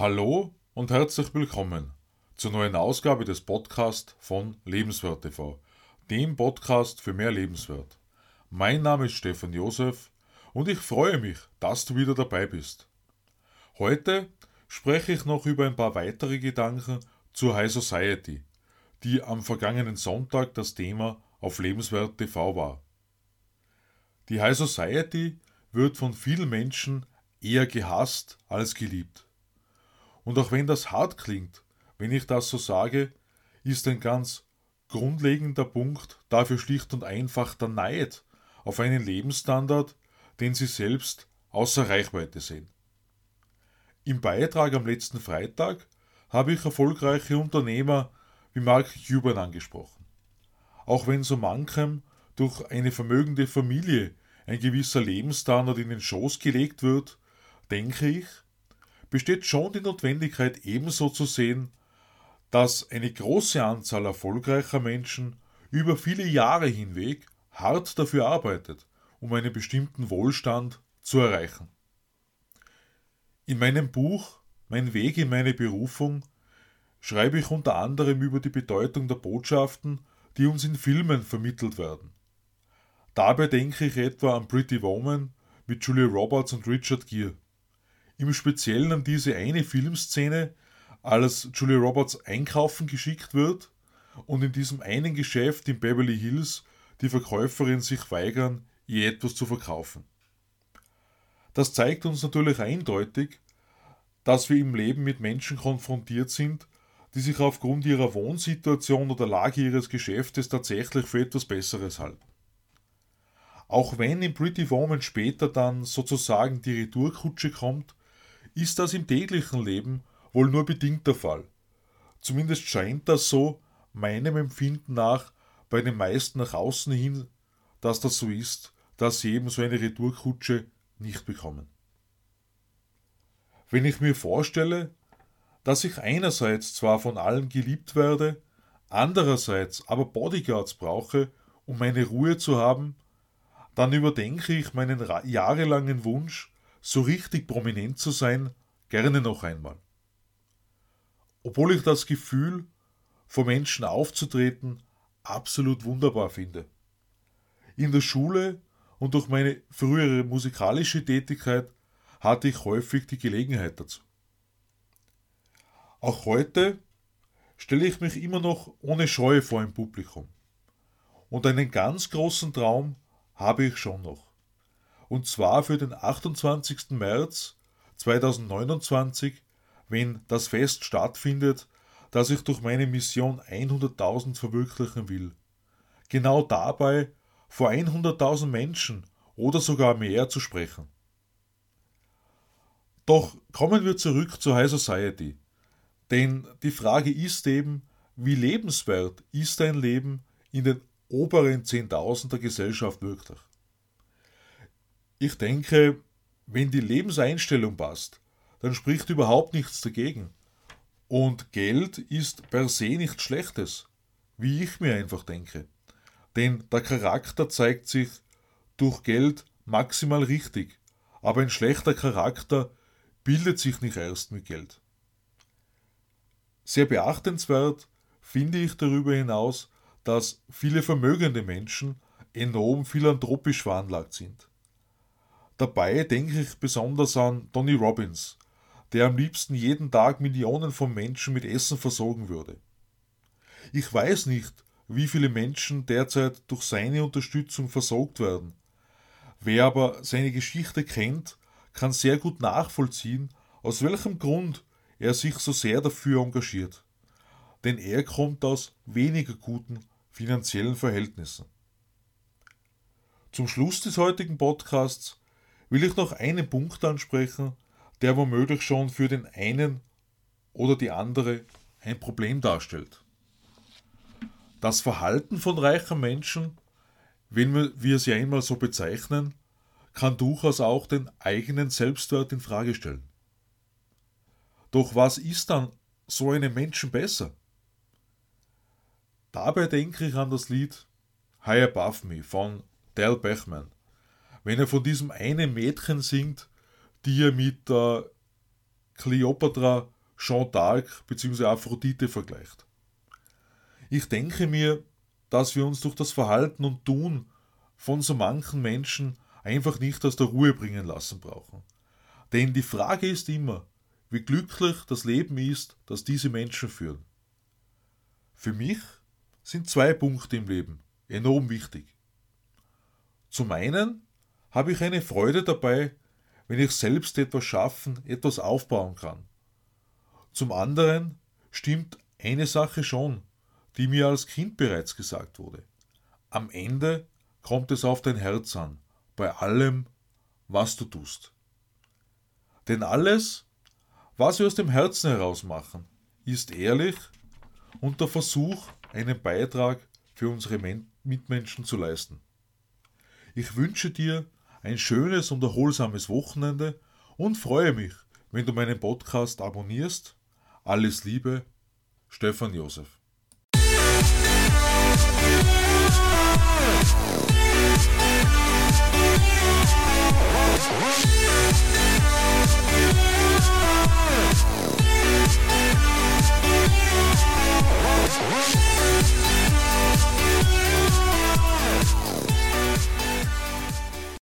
Hallo und herzlich willkommen zur neuen Ausgabe des Podcasts von Lebenswert TV, dem Podcast für mehr Lebenswert. Mein Name ist Stefan Josef und ich freue mich, dass du wieder dabei bist. Heute spreche ich noch über ein paar weitere Gedanken zur High Society, die am vergangenen Sonntag das Thema auf Lebenswert TV war. Die High Society wird von vielen Menschen eher gehasst als geliebt. Und auch wenn das hart klingt, wenn ich das so sage, ist ein ganz grundlegender Punkt dafür schlicht und einfach der Neid auf einen Lebensstandard, den sie selbst außer Reichweite sehen. Im Beitrag am letzten Freitag habe ich erfolgreiche Unternehmer wie Mark Cuban angesprochen. Auch wenn so manchem durch eine vermögende Familie ein gewisser Lebensstandard in den Schoß gelegt wird, denke ich, besteht schon die Notwendigkeit ebenso zu sehen, dass eine große Anzahl erfolgreicher Menschen über viele Jahre hinweg hart dafür arbeitet, um einen bestimmten Wohlstand zu erreichen. In meinem Buch Mein Weg in meine Berufung schreibe ich unter anderem über die Bedeutung der Botschaften, die uns in Filmen vermittelt werden. Dabei denke ich etwa an Pretty Woman mit Julia Roberts und Richard Gere. Im Speziellen an diese eine Filmszene, als Julia Roberts einkaufen geschickt wird und in diesem einen Geschäft in Beverly Hills die Verkäuferin sich weigern, ihr etwas zu verkaufen. Das zeigt uns natürlich eindeutig, dass wir im Leben mit Menschen konfrontiert sind, die sich aufgrund ihrer Wohnsituation oder Lage ihres Geschäftes tatsächlich für etwas Besseres halten. Auch wenn in Pretty Woman später dann sozusagen die Retourkutsche kommt, ist das im täglichen Leben wohl nur bedingt der Fall. Zumindest scheint das so, meinem Empfinden nach, bei den meisten nach außen hin, dass das so ist, dass sie eben so eine Retourkutsche nicht bekommen. Wenn ich mir vorstelle, dass ich einerseits zwar von allen geliebt werde, andererseits aber Bodyguards brauche, um meine Ruhe zu haben, dann überdenke ich meinen jahrelangen Wunsch, so richtig prominent zu sein, gerne noch einmal. Obwohl ich das Gefühl, vor Menschen aufzutreten, absolut wunderbar finde. In der Schule und durch meine frühere musikalische Tätigkeit hatte ich häufig die Gelegenheit dazu. Auch heute stelle ich mich immer noch ohne Scheu vor ein Publikum. Und einen ganz großen Traum habe ich schon noch und zwar für den 28. März 2029, wenn das Fest stattfindet, das ich durch meine Mission 100.000 verwirklichen will. Genau dabei vor 100.000 Menschen oder sogar mehr zu sprechen. Doch kommen wir zurück zur High Society. Denn die Frage ist eben, wie lebenswert ist ein Leben in den oberen 10.000 der Gesellschaft wirklich? Ich denke, wenn die Lebenseinstellung passt, dann spricht überhaupt nichts dagegen. Und Geld ist per se nichts Schlechtes, wie ich mir einfach denke. Denn der Charakter zeigt sich durch Geld maximal richtig, aber ein schlechter Charakter bildet sich nicht erst mit Geld. Sehr beachtenswert finde ich darüber hinaus, dass viele vermögende Menschen enorm philanthropisch veranlagt sind. Dabei denke ich besonders an Tony Robbins, der am liebsten jeden Tag Millionen von Menschen mit Essen versorgen würde. Ich weiß nicht, wie viele Menschen derzeit durch seine Unterstützung versorgt werden. Wer aber seine Geschichte kennt, kann sehr gut nachvollziehen, aus welchem Grund er sich so sehr dafür engagiert. Denn er kommt aus weniger guten finanziellen Verhältnissen. Zum Schluss des heutigen Podcasts will ich noch einen Punkt ansprechen, der womöglich schon für den einen oder die andere ein Problem darstellt. Das Verhalten von reichen Menschen, wenn wir sie einmal so bezeichnen, kann durchaus auch den eigenen Selbstwert in Frage stellen. Doch was ist dann so einem Menschen besser? Dabei denke ich an das Lied High Above Me von Dale Bechman wenn er von diesem einen Mädchen singt, die er mit der Cleopatra, Jean d'Arc bzw. Aphrodite vergleicht. Ich denke mir, dass wir uns durch das Verhalten und Tun von so manchen Menschen einfach nicht aus der Ruhe bringen lassen brauchen. Denn die Frage ist immer, wie glücklich das Leben ist, das diese Menschen führen. Für mich sind zwei Punkte im Leben enorm wichtig. Zum einen habe ich eine Freude dabei, wenn ich selbst etwas schaffen, etwas aufbauen kann. Zum anderen stimmt eine Sache schon, die mir als Kind bereits gesagt wurde. Am Ende kommt es auf dein Herz an, bei allem, was du tust. Denn alles, was wir aus dem Herzen heraus machen, ist ehrlich und der Versuch, einen Beitrag für unsere Mitmenschen zu leisten. Ich wünsche dir ein schönes und erholsames Wochenende und freue mich, wenn du meinen Podcast abonnierst. Alles Liebe, Stefan Josef. We'll